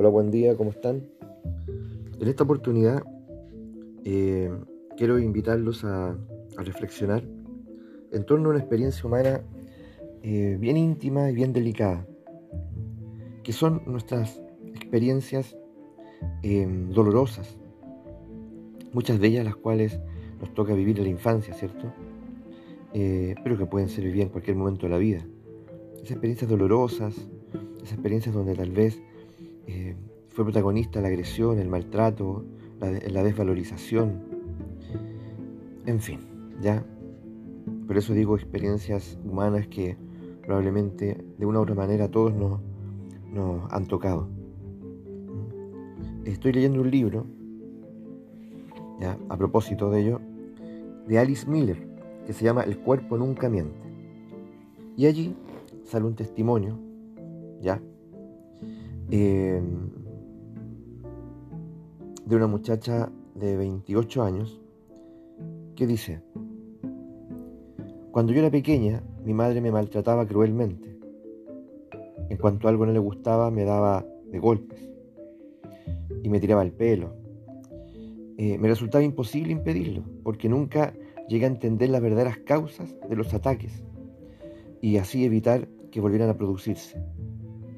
Hola, buen día, ¿cómo están? En esta oportunidad eh, quiero invitarlos a, reflexionar en torno a una experiencia humana eh, bien íntima y bien delicada, que son nuestras experiencias eh, dolorosas, muchas de ellas las cuales nos toca vivir en la infancia, ¿cierto? pero que pueden ser vividas en cualquier momento de la vida. Esas experiencias dolorosas, esas experiencias donde tal vez eh, fue protagonista la agresión, el maltrato, la, desvalorización, en fin, ¿ya? Por eso digo experiencias humanas que probablemente de una u otra manera todos nos, nos han tocado. Estoy leyendo un libro, ya, a propósito de ello, de Alice Miller, que se llama El cuerpo nunca miente. Y allí sale un testimonio, ¿ya? Em, de una muchacha de 28 años que dice, cuando yo era pequeña, mi madre me maltrataba cruelmente. En cuanto algo no le gustaba, me daba de golpes y me tiraba el pelo. Eh, me resultaba imposible impedirlo, porque nunca llegué a entender las verdaderas causas de los ataques y así evitar que volvieran a producirse.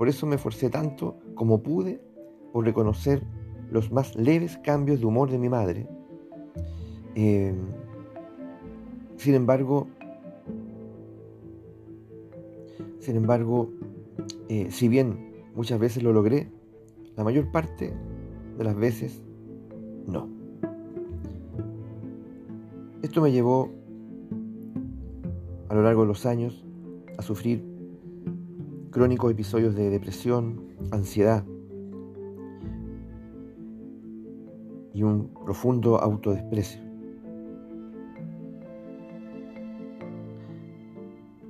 Por eso me esforcé tanto como pude por reconocer los más leves cambios de humor de mi madre. Em, sin embargo, sin embargo, eh, si bien muchas veces lo logré, la mayor parte de las veces no. Esto me llevó a lo largo de los años a sufrir crónicos episodios de depresión, ansiedad y un profundo autodesprecio.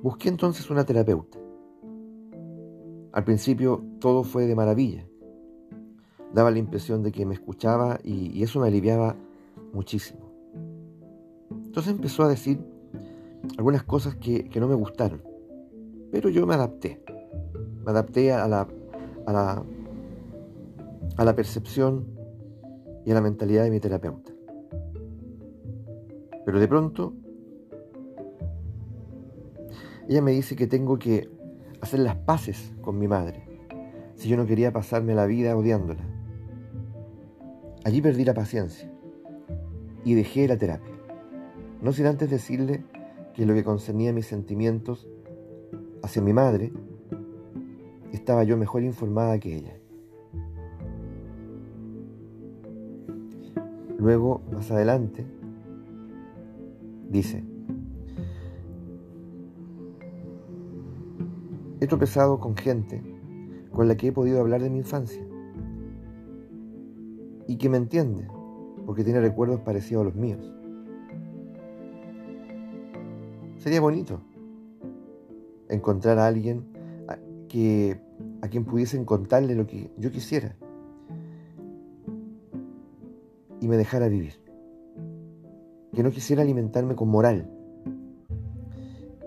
Busqué entonces una terapeuta. Al principio todo fue de maravilla. Daba la impresión de que me escuchaba y, eso me aliviaba muchísimo. Entonces empezó a decir algunas cosas que no me gustaron, pero yo me adapté. Me adapté a la, a la, a la percepción y a la mentalidad de mi terapeuta. Pero de pronto, ella me dice que tengo que hacer las paces con mi madre, si yo no quería pasarme la vida odiándola. Allí perdí la paciencia y dejé la terapia. No sin antes decirle que lo que concernía mis sentimientos hacia mi madre, estaba yo mejor informada que ella. Luego, más adelante, dice, he tropezado con gente con la que he podido hablar de mi infancia y que me entiende porque tiene recuerdos parecidos a los míos. Sería bonito encontrar a alguien que, a quien pudiesen contarle lo que yo quisiera y me dejara vivir. Que no quisiera alimentarme con moral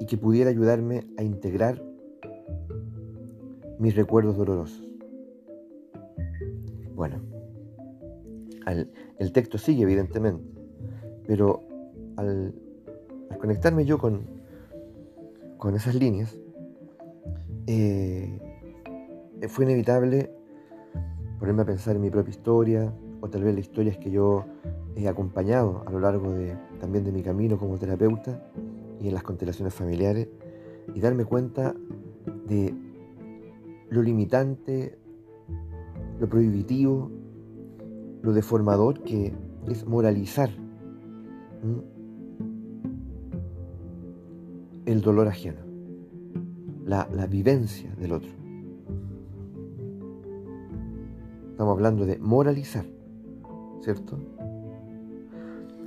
y que pudiera ayudarme a integrar mis recuerdos dolorosos. Bueno, el texto sigue evidentemente, pero al, al conectarme yo con, con esas líneas, eh, fue inevitable ponerme a pensar en mi propia historia o tal vez las historias que yo he acompañado a lo largo de, también de mi camino como terapeuta y en las constelaciones familiares y darme cuenta de lo limitante, lo prohibitivo, lo deformador que es moralizar el dolor ajeno la, vivencia del otro. Estamos hablando de moralizar, ¿cierto?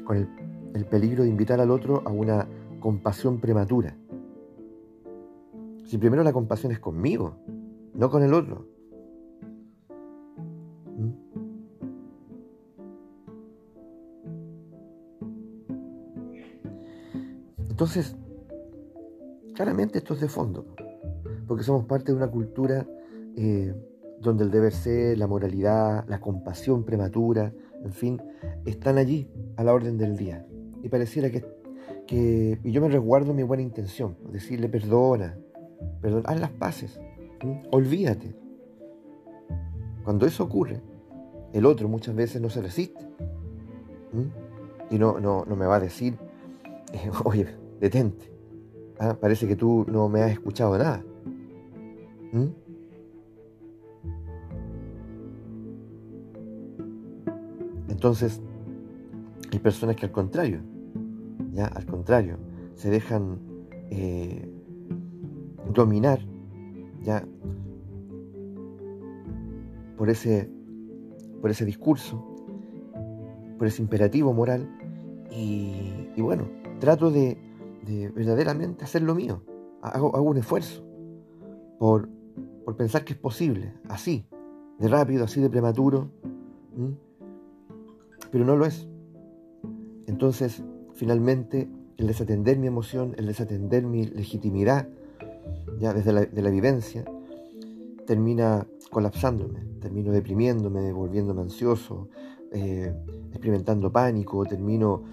Con el, el peligro de invitar al otro a una compasión prematura. Si primero la compasión es conmigo, no con el otro. ¿Mm? Entonces, claramente esto es de fondo porque somos parte de una cultura eh, donde el deber ser, la moralidad, la compasión prematura, en fin, están allí a la orden del día. Y pareciera que, que y yo me resguardo mi buena intención, decirle perdona, perdona, haz las paces, olvídate. Cuando eso ocurre, el otro muchas veces no se resiste. Y no, no, no me va a decir, oye, detente. Ah, parece que tú no me has escuchado nada. Entonces, hay personas que al contrario, ya al contrario, se dejan eh, dominar ya por ese, por ese discurso, por ese imperativo moral y, bueno, trato de, verdaderamente hacer lo mío, hago, un esfuerzo por, pensar que es posible, así, de rápido, así de prematuro pero no lo es. Entonces, finalmente, el desatender mi emoción, el desatender mi legitimidad, ya desde la, de la vivencia, termina colapsándome, termino deprimiéndome, volviéndome ansioso, eh, experimentando pánico, termino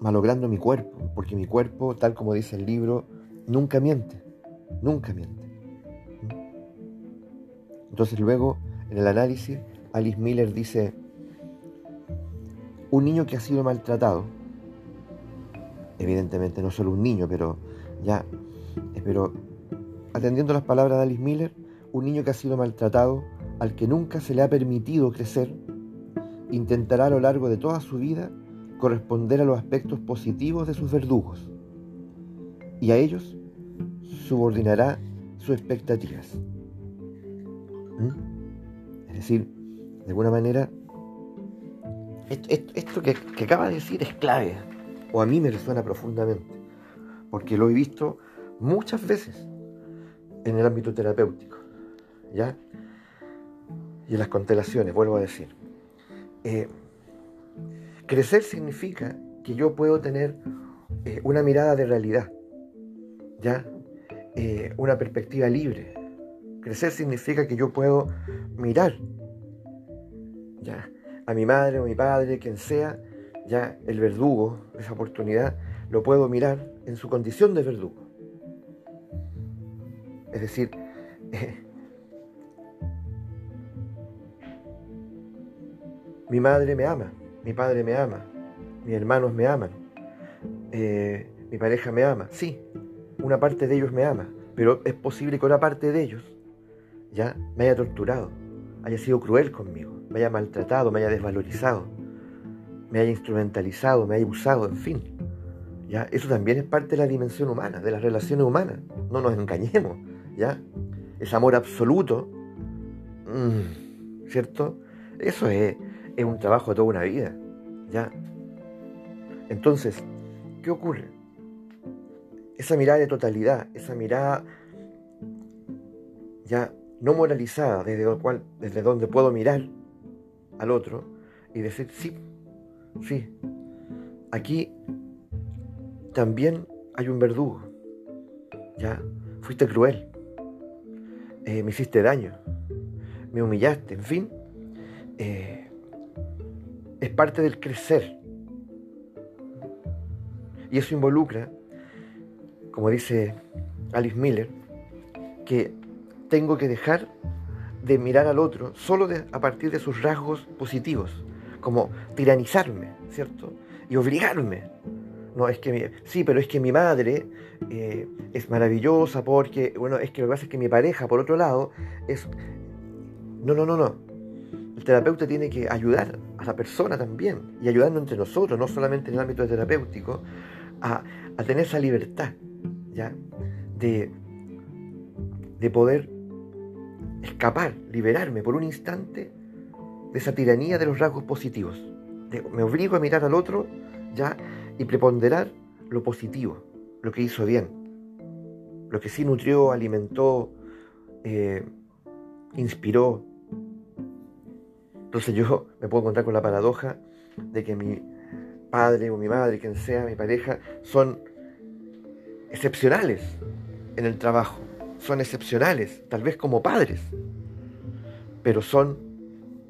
malogrando mi cuerpo, porque mi cuerpo, tal como dice el libro, nunca miente, nunca miente. Entonces luego, en el análisis, Alice Miller dice, un niño que ha sido maltratado, evidentemente no solo un niño, pero ya, eh, pero atendiendo las palabras de Alice Miller, un niño que ha sido maltratado, al que nunca se le ha permitido crecer, intentará a lo largo de toda su vida corresponder a los aspectos positivos de sus verdugos y a ellos subordinará sus expectativas. ¿Mm? Es decir, de alguna manera, esto, que, acaba de decir es clave, o a mí me resuena profundamente, porque lo he visto muchas veces en el ámbito terapéutico, ¿ya? Y en las constelaciones, vuelvo a decir. Eh, crecer significa que yo puedo tener eh, una mirada de realidad, ¿ya? Eh, una perspectiva libre. Crecer significa que yo puedo mirar, ¿ya? a mi madre o mi padre, quien sea, ya el verdugo esa oportunidad lo puedo mirar en su condición de verdugo. Es decir, mi madre me ama, mi padre me ama, mis hermanos me aman, eh, mi pareja me ama. Sí, una parte de ellos me ama, pero es posible que una parte de ellos ya me haya torturado, haya sido cruel conmigo me haya maltratado, me haya desvalorizado, me haya instrumentalizado, me haya usado, en fin. ¿ya? Eso también es parte de la dimensión humana, de las relaciones humanas. No nos engañemos. ¿ya? Ese amor absoluto, mm, ¿cierto? Eso es, es un trabajo de toda una vida. ¿ya? Entonces, ¿qué ocurre? Esa mirada de totalidad, esa mirada ya no moralizada, desde, donde puedo mirar al otro y decir, sí, sí, aquí también hay un verdugo, ya, fuiste cruel, eh, me hiciste daño, me humillaste, en fin, eh, es parte del crecer. Y eso involucra, como dice Alice Miller, que tengo que dejar de mirar al otro solo a partir de sus rasgos positivos, como tiranizarme, ¿cierto? Y obligarme. No, es que sí, pero es que mi madre eh, es maravillosa porque, bueno, es que lo que pasa es que mi pareja, por otro lado, es... No, no, no, no. El terapeuta tiene que ayudar a la persona también y ayudarnos entre nosotros, no solamente en el ámbito terapéutico, a, a tener esa libertad, ¿ya? De, de poder escapar, liberarme por un instante de esa tiranía de los rasgos positivos. me obligo a mirar al otro ya y preponderar lo positivo, lo que hizo bien, lo que sí nutrió, alimentó, eh, inspiró. Entonces yo me puedo encontrar con la paradoja de que mi padre o mi madre, quien sea, mi pareja, son excepcionales en el trabajo son excepcionales, tal vez como padres, pero son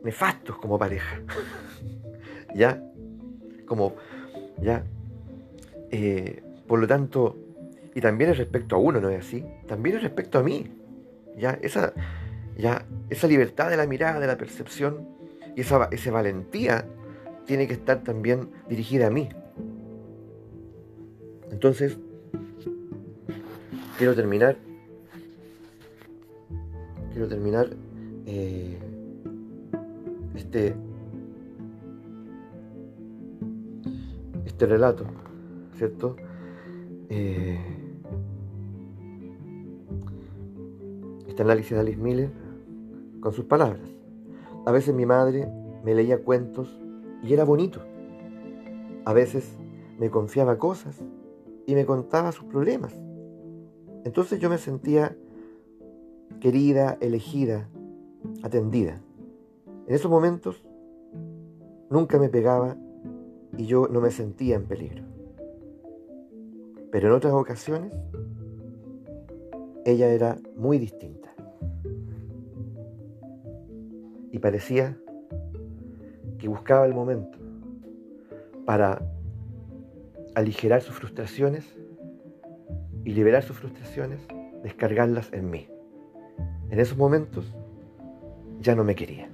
nefastos como pareja. ¿Ya? Como, ¿ya? Eh, por lo tanto, y también es respecto a uno, ¿no es así? También es respecto a mí. ¿Ya? Esa, ya, esa libertad de la mirada, de la percepción y esa, esa valentía tiene que estar también dirigida a mí. Entonces, quiero terminar. Quiero terminar eh, este, este relato, ¿cierto? Eh, este análisis de Alice Miller con sus palabras. A veces mi madre me leía cuentos y era bonito. A veces me confiaba cosas y me contaba sus problemas. Entonces yo me sentía querida, elegida, atendida. En esos momentos nunca me pegaba y yo no me sentía en peligro. Pero en otras ocasiones ella era muy distinta. Y parecía que buscaba el momento para aligerar sus frustraciones y liberar sus frustraciones, descargarlas en mí. En esos momentos ya no me quería.